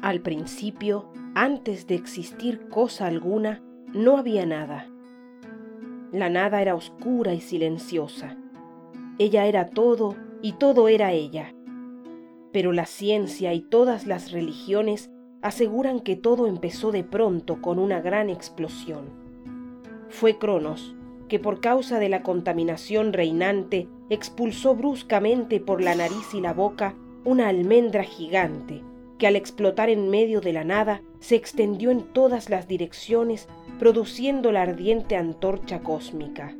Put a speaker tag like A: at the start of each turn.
A: Al principio, antes de existir cosa alguna, no había nada. La nada era oscura y silenciosa. Ella era todo y todo era ella. Pero la ciencia y todas las religiones aseguran que todo empezó de pronto con una gran explosión. Fue Cronos, que por causa de la contaminación reinante expulsó bruscamente por la nariz y la boca una almendra gigante que al explotar en medio de la nada se extendió en todas las direcciones produciendo la ardiente antorcha cósmica.